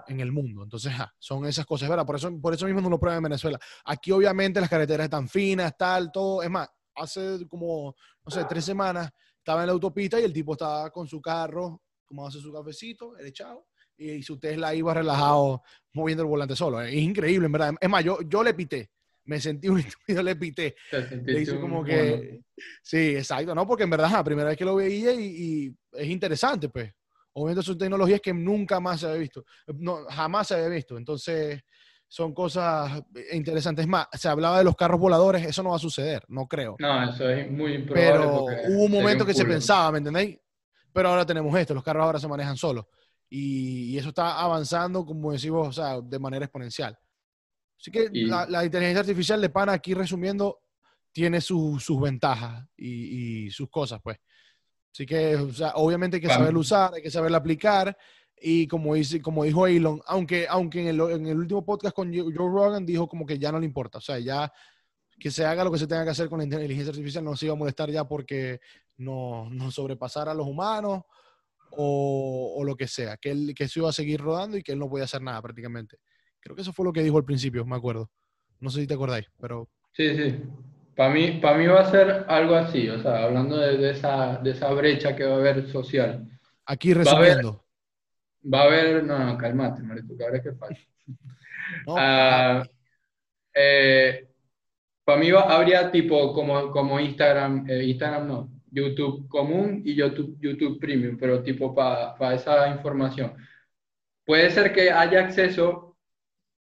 en, el mundo. Entonces, son esas cosas, ¿verdad? Por eso, por eso mismo no lo prueban en Venezuela. Aquí obviamente las carreteras están finas, tal, todo. Es más, hace como, no sé, tres semanas estaba en la autopista y el tipo estaba con su carro, hace su cafecito, el echado, y su Tesla iba relajado moviendo el volante solo. Es increíble, en verdad. Es más, yo, yo le pité me sentí un estúpido, le pité. Le hice como que... Sí, exacto, ¿no? Porque en verdad, la primera vez que lo veía y, es interesante, pues. Obviamente son tecnologías que nunca más se había visto. No, jamás se había visto. Entonces, son cosas interesantes. más, se hablaba de los carros voladores, eso no va a suceder, no creo. No, eso es muy improbable. Pero hubo un momento que se pensaba, ¿me entendéis? Pero ahora tenemos esto, los carros ahora se manejan solos. Y, y, eso está avanzando, como decimos, o sea, de manera exponencial. Así que la, inteligencia artificial de pana, aquí resumiendo, tiene sus ventajas y, sus cosas, pues. Así que, obviamente hay que saberlo usar, hay que saberlo aplicar. Y como, dice, como dijo Elon, aunque, aunque en, el, en el último podcast con Joe Rogan dijo como que ya no le importa. O sea, ya que se haga lo que se tenga que hacer con la inteligencia artificial no se iba a molestar ya porque no, no sobrepasara a los humanos o, o, lo que sea, que, él, que eso iba a seguir rodando y que él no podía hacer nada prácticamente. Creo que eso fue lo que dijo al principio, me acuerdo. No sé si te acordáis, pero... Sí, sí. Para mí, para mí va a ser algo así, o sea, hablando de, esa, de esa brecha que va a haber social. Aquí resumiendo. Va a haber, no, no, calmate, Marito, que ahora es que falta. Ah, eh, para mí habría tipo como, como Instagram, eh, Instagram no, YouTube común y YouTube, YouTube Premium, pero tipo para esa información. Puede ser que haya acceso,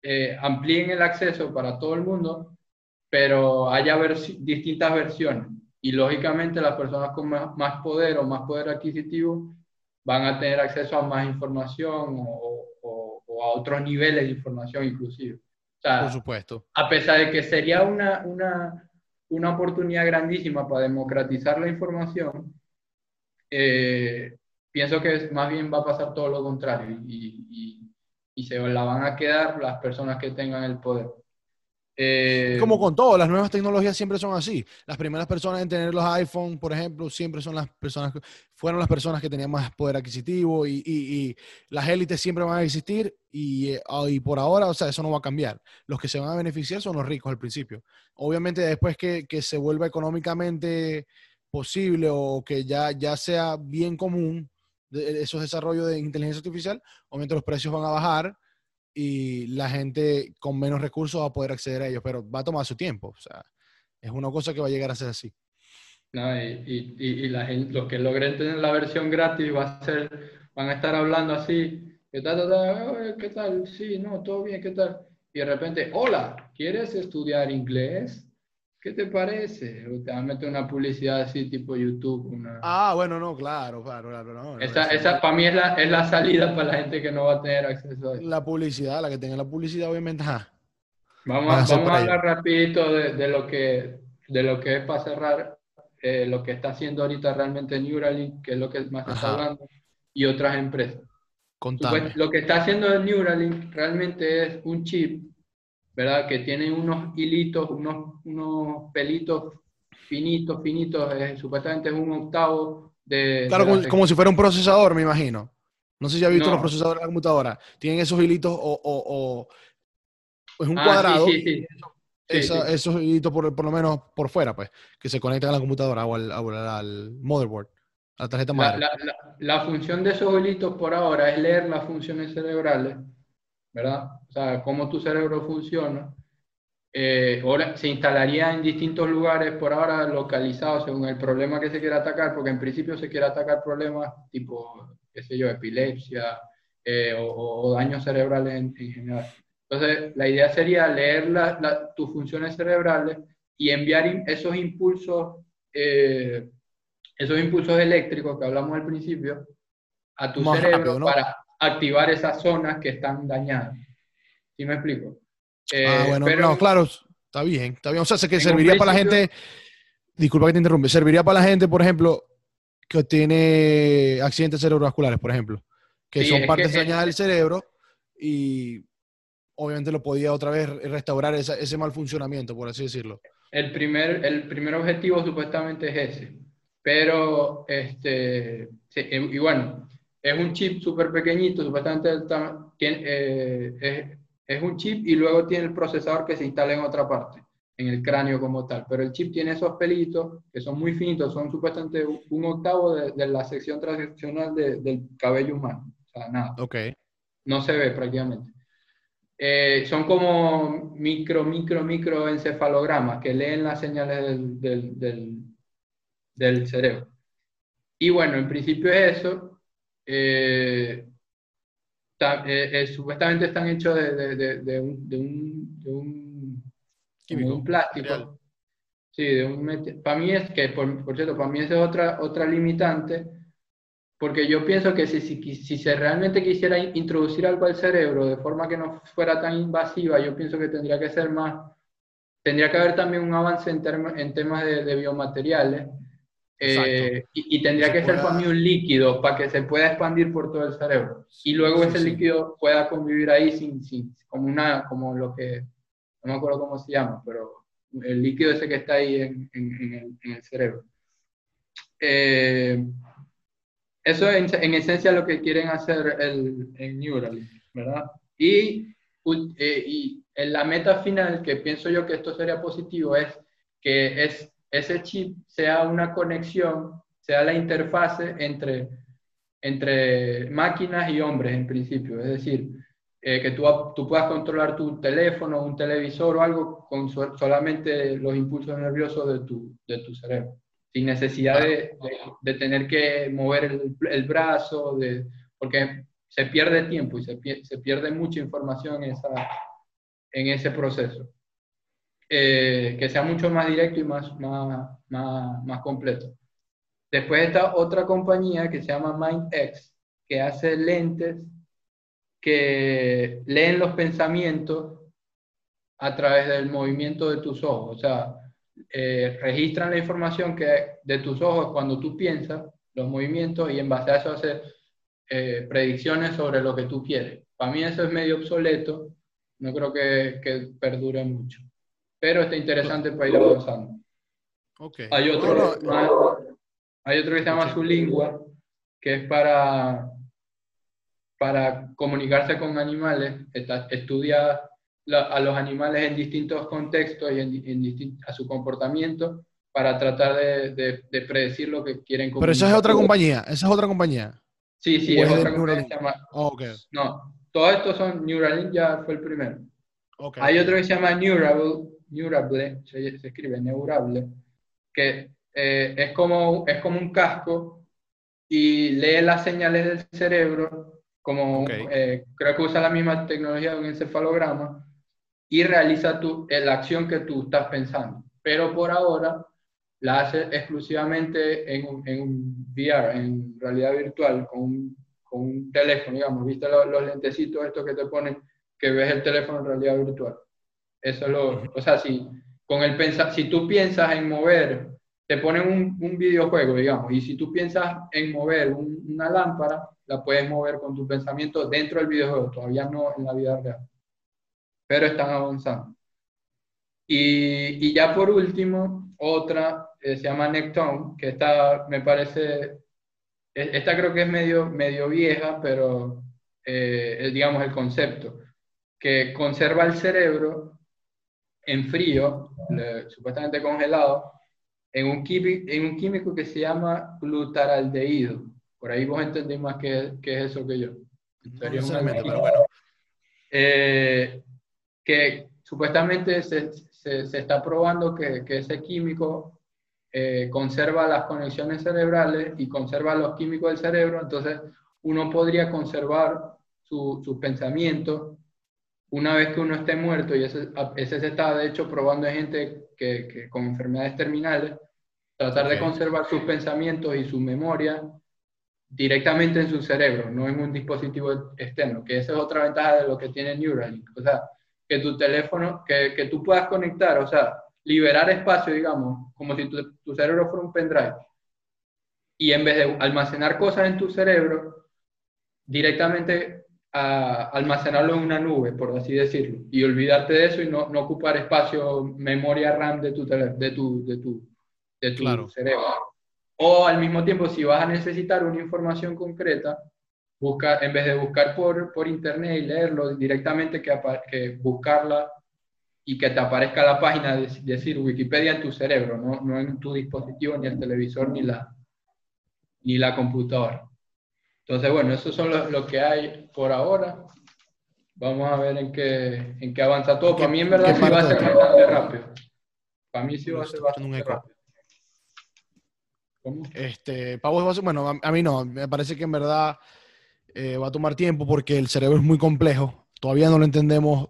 eh, amplíen el acceso para todo el mundo, pero haya distintas versiones. Y lógicamente las personas con más, poder o más poder adquisitivo van a tener acceso a más información o, o a otros niveles de información inclusive. Por supuesto. A pesar de que sería una, una, una oportunidad grandísima para democratizar la información, eh, pienso que más bien va a pasar todo lo contrario y, y, y, se la van a quedar las personas que tengan el poder. Eh, Como con todo, las nuevas tecnologías siempre son así. Las primeras personas en tener los iPhone, por ejemplo, siempre son las personas, fueron las personas que tenían más poder adquisitivo y, y, las élites siempre van a existir y, ah, y, por ahora, o sea, eso no va a cambiar. Los que se van a beneficiar son los ricos al principio. Obviamente después que, que se vuelva económicamente posible o que ya, ya sea bien común de esos desarrollos de inteligencia artificial, obviamente los precios van a bajar y la gente con menos recursos va a poder acceder a ellos, pero va a tomar su tiempo. O sea, es una cosa que va a llegar a ser así. No, y, y, y la gente, los que logren tener la versión gratis va a ser, van a estar hablando así, ¿qué tal? ¿Qué tal? Sí, no, todo bien, ¿qué tal? Y de repente, hola, ¿quieres estudiar inglés? ¿Qué te parece? te van a meter una publicidad así tipo YouTube. Una... Ah, bueno, no, claro, claro, claro. esa, esa para mí es la, es la salida para la gente que no va a tener acceso a eso. La publicidad, la que tenga la publicidad, obviamente. Vamos, a, vamos a hablar rapidito de, de, lo que, de lo que es para cerrar, eh, lo que está haciendo ahorita realmente Neuralink, que es lo que más está hablando, y otras empresas. Contame. Lo que está haciendo Neuralink realmente es un chip ¿verdad? Que tiene unos hilitos, unos, unos pelitos finitos, finitos, supuestamente es un octavo de... Claro, como, si fuera un procesador, me imagino. No sé si ha visto los procesadores de la computadora. Tienen esos hilitos o, o, es un ah, cuadrado. Sí, sí, sí. esos hilitos por, por, lo menos por fuera, pues, que se conectan a la computadora o al, al, motherboard, a la tarjeta madre. La, la, la, función de esos hilitos por ahora es leer las funciones cerebrales ¿verdad? O sea, cómo tu cerebro funciona. Eh, ahora se instalaría en distintos lugares por ahora localizados según el problema que se quiera atacar, porque en principio se quiere atacar problemas tipo, qué sé yo, epilepsia eh, o, daños cerebrales en, general. Entonces, la idea sería leer tus funciones cerebrales y enviar esos impulsos, eh, esos impulsos eléctricos que hablamos al principio, a tu cerebro para activar esas zonas que están dañadas. ¿Sí me explico? Eh, ah, bueno, pero, claro, está bien, está bien. O sea, que serviría para la gente, disculpa que te interrumpe, serviría para la gente, por ejemplo, que tiene accidentes cerebrovasculares, por ejemplo, que son partes dañadas del cerebro y obviamente lo podía otra vez restaurar ese mal funcionamiento, por así decirlo. El primer, el primer objetivo supuestamente es ese, pero, este, y bueno, es un chip súper pequeñito, supuestamente tiene, eh, es, un chip y luego tiene el procesador que se instala en otra parte, en el cráneo como tal. Pero el chip tiene esos pelitos que son muy finitos, son supuestamente un octavo de, la sección transicional del cabello humano. O sea, nada. Ok. No se ve prácticamente. Eh, son como micro, micro, micro encefalogramas que leen las señales del, del, del cerebro. Y bueno, en principio es eso, eh, eh, eh, supuestamente están hechos de, de, de un, un, un, plástico. Sí, de un para mí es que, por, cierto, para mí es otra, otra limitante, porque yo pienso que si, si, si, se realmente quisiera introducir algo al cerebro de forma que no fuera tan invasiva, yo pienso que tendría que ser más, tendría que haber también un avance en, en temas de, biomateriales eh, y, tendría que ser para mí un líquido para que se pueda expandir por todo el cerebro y luego ese líquido pueda convivir ahí sin, sin, como una, como lo que, no me acuerdo cómo se llama, pero el líquido ese que está ahí en, en, el, en el, cerebro. Eh, eso es en, esencia lo que quieren hacer el, el Neuralink, ¿verdad? Y, eh, y en la meta final, que pienso yo que esto sería positivo, es que es, ese chip sea una conexión, sea la interfase entre, entre máquinas y hombres en principio. Es decir, eh, que tú, tú, puedas controlar tu teléfono, un televisor o algo con solamente los impulsos nerviosos de tu, de tu cerebro sin necesidad de, de, tener que mover el, el, brazo, de, porque se pierde tiempo y se, se pierde mucha información en, esa, en ese proceso. Eh, que sea mucho más directo y más, más, más, más, completo. Después está otra compañía que se llama MindX, que hace lentes que leen los pensamientos a través del movimiento de tus ojos. O sea, eh, registran la información que de tus ojos cuando tú piensas, los movimientos, y en base a eso hace eh, predicciones sobre lo que tú quieres. Para mí eso es medio obsoleto, no creo que, que perdure mucho, pero está interesante para ir avanzando. Okay. Hay, otro, hay otro que se llama su lengua, que es para, para comunicarse con animales, está, estudia a los animales en distintos contextos y en, a su comportamiento para tratar de, de, predecir lo que quieren comunicar. Pero esa es otra compañía, esa es otra compañía. Sí, sí, es, otra compañía. Oh, no, todos estos son Neuralink, ya fue el primero. Okay. Hay otro que se llama Neurable, Neurable se, escribe Neurable, que eh, es, como, es como un casco y lee las señales del cerebro, como eh, creo que usa la misma tecnología de un encefalograma, y realiza tu, eh, la acción que tú estás pensando. Pero por ahora la hace exclusivamente en un, en un VR, en realidad virtual, con un, con un teléfono, digamos. ¿Viste los, los, lentecitos estos que te ponen que ves el teléfono en realidad virtual? Eso lo, o sea, si, con el pensa, si tú piensas en mover, te ponen un, un, videojuego, digamos, y si tú piensas en mover una lámpara, la puedes mover con tu pensamiento dentro del videojuego, todavía no en la vida real pero están avanzando. Y, y ya por último, otra eh, se llama Nectone, que esta me parece, e, esta creo que es medio, medio vieja, pero eh, digamos, el concepto, que conserva el cerebro en frío, supuestamente congelado, en un, químico, en un químico que se llama glutaraldehído. Por ahí vos entendés más qué, qué es eso que yo. No pero bueno. Eh, que supuestamente se, se, está probando que, que ese químico eh, conserva las conexiones cerebrales y conserva los químicos del cerebro, entonces uno podría conservar sus su pensamientos una vez que uno esté muerto, y ese, ese se está de hecho probando en gente que, que con enfermedades terminales, tratar de conservar sus pensamientos y su memoria directamente en su cerebro, no en un dispositivo externo, que esa es otra ventaja de lo que tiene Neuralink. O sea, que tu teléfono, que, que tú puedas conectar, o sea, liberar espacio, digamos, como si tu, tu cerebro fuera un pendrive. Y en vez de almacenar cosas en tu cerebro, directamente a almacenarlo en una nube, por así decirlo, y olvidarte de eso y no, no ocupar espacio, memoria RAM de tu, de tu, de tu, de tu cerebro. O al mismo tiempo, si vas a necesitar una información concreta, buscar, en vez de buscar por, por internet y leerlo directamente, que, que buscarla y que te aparezca la página, de, decir Wikipedia en tu cerebro, no, no en tu dispositivo, ni el televisor, ni la, ni la computadora. Entonces, bueno, eso son lo, que hay por ahora. Vamos a ver en qué, en qué avanza todo. Para mí, en verdad, sí va a ser bastante rápido. Para mí sí va a ser bastante rápido. ¿Cómo? Este, bueno, a, a, mí no. Me parece que en verdad eh, va a tomar tiempo porque el cerebro es muy complejo. Todavía no lo entendemos.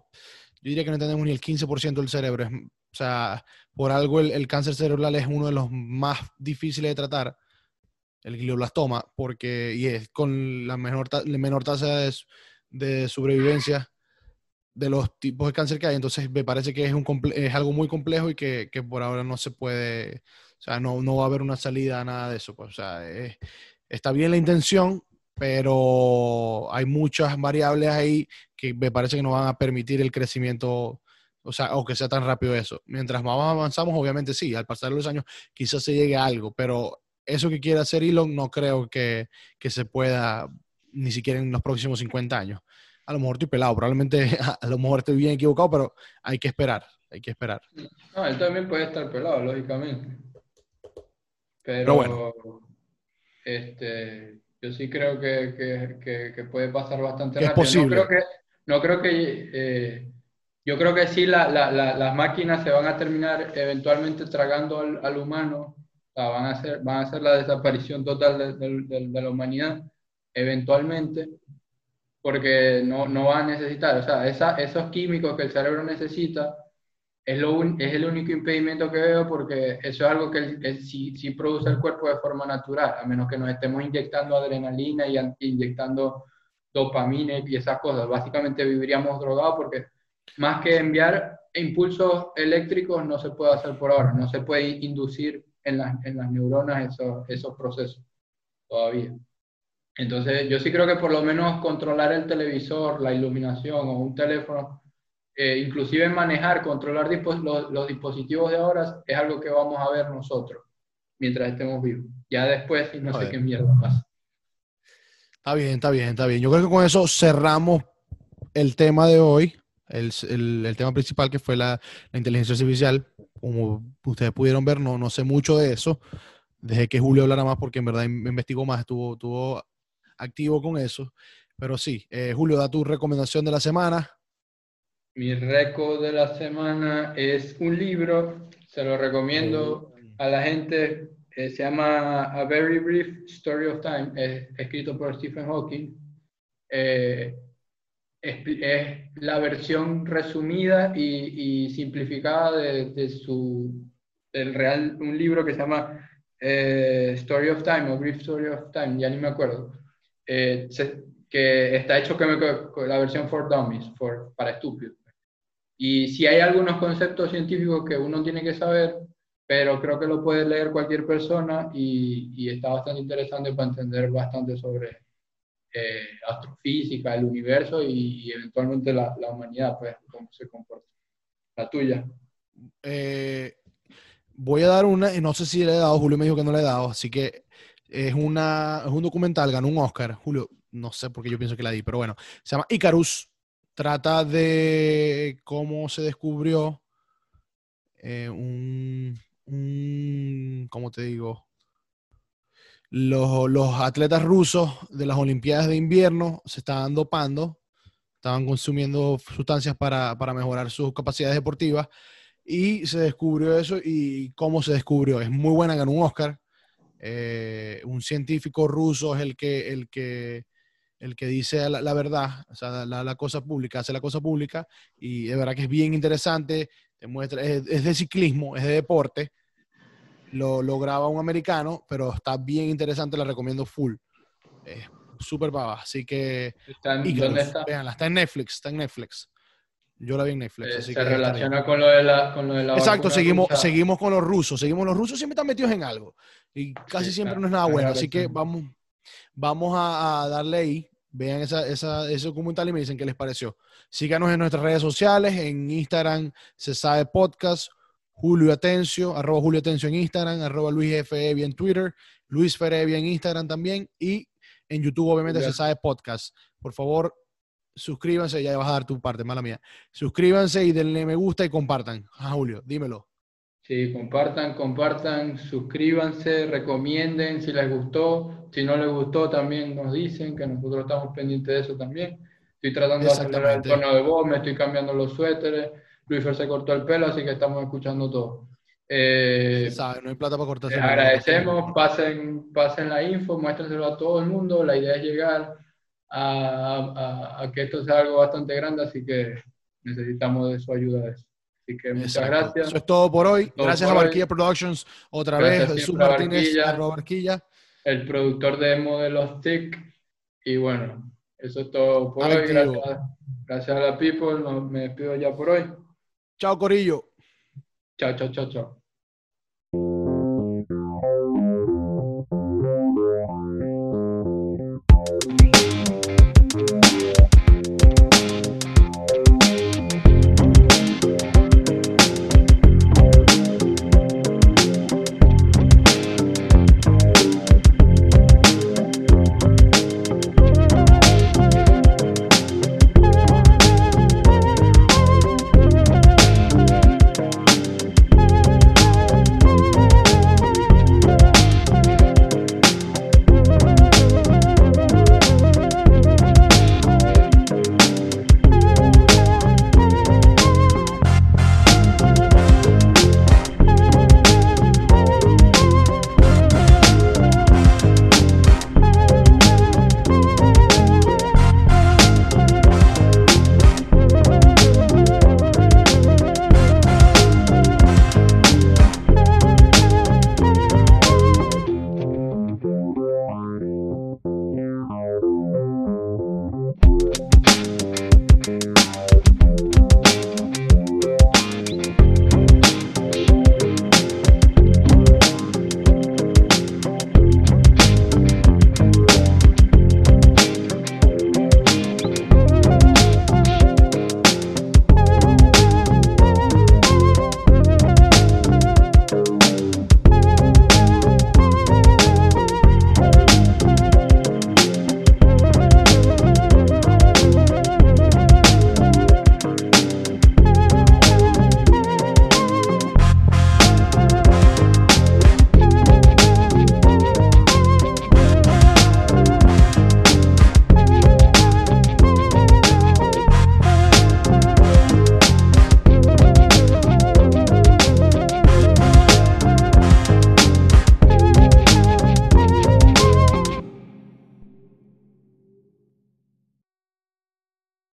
Yo diría que no entendemos ni el 15% del cerebro. o sea, por algo el, cáncer cerebral es uno de los más difíciles de tratar. El glioblastoma, porque y es con la menor, la menor tasa de, de, sobrevivencia de los tipos de cáncer que hay. Entonces me parece que es, un es algo muy complejo y que, que, por ahora no se puede, o sea, no, no va a haber una salida a nada de eso. Pues, o sea, está bien la intención, pero hay muchas variables ahí que me parece que no van a permitir el crecimiento, o sea, o que sea tan rápido eso. Mientras más avanzamos, obviamente sí, al pasar los años quizás se llegue a algo, pero eso que quiere hacer Elon no creo que, que se pueda ni siquiera en los próximos 50 años. A lo mejor estoy pelado, probablemente a lo mejor estoy bien equivocado, pero hay que esperar, hay que esperar. No, él también puede estar pelado, lógicamente. Pero, bueno. Este, yo sí creo que, que, que, puede pasar bastante rápido. Es posible. No creo que, no creo que eh, yo creo que sí la, la, las máquinas se van a terminar eventualmente tragando al, al humano, van, a ser, van a ser la desaparición total de, la humanidad eventualmente, porque no, no van a necesitar, o sea, esos químicos que el cerebro necesita es, lo es el único impedimento que veo porque eso es algo que, sí, sí, produce el cuerpo de forma natural, a menos que nos estemos inyectando adrenalina y inyectando dopamina y esas cosas. Básicamente viviríamos drogados porque más que enviar impulsos eléctricos no se puede hacer por ahora, no se puede inducir en, en las neuronas esos, esos procesos todavía. Entonces yo sí creo que por lo menos controlar el televisor, la iluminación o un teléfono eh, inclusive manejar, controlar los, dispositivos de ahora es algo que vamos a ver nosotros mientras estemos vivos. Ya después no sé qué mierda pasa. Está bien, está bien, está bien. Yo creo que con eso cerramos el tema de hoy, el, el, tema principal que fue la, la, inteligencia artificial. Como ustedes pudieron ver, no, no sé mucho de eso. Dejé que Julio hablara más porque en verdad me investigó más, estuvo, estuvo activo con eso. Pero sí, eh, Julio, da tu recomendación de la semana mi récord de la semana es un libro, se lo recomiendo a la gente, eh, se llama A Very Brief Story of Time, es escrito por Stephen Hawking. Eh, es, la versión resumida y, simplificada de, su, del real, un libro que se llama eh, Story of Time o Brief Story of Time, ya ni me acuerdo. que está hecho con la versión for dummies, para estúpidos. Y si hay algunos conceptos científicos que uno tiene que saber, pero creo que lo puede leer cualquier persona y, y está bastante interesante para entender bastante sobre eh, astrofísica, el universo y, eventualmente la, humanidad, pues, cómo se comporta. La tuya. Eh, voy a dar una, y no sé si le he dado, Julio me dijo que no le he dado, así que es, una, es un documental, ganó un Oscar. Julio, no sé por qué yo pienso que la di, pero bueno, se llama Icarus trata de cómo se descubrió eh, un, ¿cómo te digo? Los, atletas rusos de las Olimpiadas de invierno se estaban dopando, estaban consumiendo sustancias para, para mejorar sus capacidades deportivas y se descubrió eso y cómo se descubrió. Es muy buena, ganó un Oscar. Eh, un científico ruso es el que, el que el que dice la, verdad, o sea, la, cosa pública, hace la cosa pública, y de verdad que es bien interesante, muestra, es, de ciclismo, es de deporte, lo, lo, graba un americano, pero está bien interesante, la recomiendo full. Es súper pava, así que... ¿Está en, ¿Dónde está? está en Netflix, está en Netflix. Yo la vi en Netflix. Eh, se relaciona con lo de la, con lo de la Exacto, seguimos, seguimos con los rusos, seguimos los rusos siempre están metidos en algo y casi siempre no es nada bueno, así que vamos, Vamos a, darle ahí, vean esa, ese documental y me dicen qué les pareció. Síganos en nuestras redes sociales, en Instagram se sabe podcast, Julio Atencio, arroba Julio Atencio en Instagram, arroba Luis F.E. en Twitter, Luis Ferevi en Instagram también y en YouTube obviamente se sabe podcast. Por favor, suscríbanse, ya vas a dar tu parte, mala mía. Suscríbanse y denle me gusta y compartan. Ah, Julio, dímelo. Sí, compartan, compartan, suscríbanse, recomienden si les gustó. Si no les gustó, también nos dicen que nosotros estamos pendientes de eso también. Estoy tratando de acelerar el tono de voz, me estoy cambiando los suéteres. Luis se cortó el pelo, así que estamos escuchando todo. Eh, sabe, no hay plata para cortarse. agradecemos, pasen, pasen la info, muéstrenselo a todo el mundo. La idea es llegar a, a que esto sea algo bastante grande, así que necesitamos de su ayuda. Eso. Así que muchas gracias. Eso es todo por hoy. gracias a Barquilla Productions, otra vez, Jesús Martínez, Barquilla. el productor de modelos TIC. Y bueno, eso es todo por hoy. Activo. Gracias, gracias a la people. Me despido ya por hoy. Chao, Corillo. Chao, chao, chao, chao.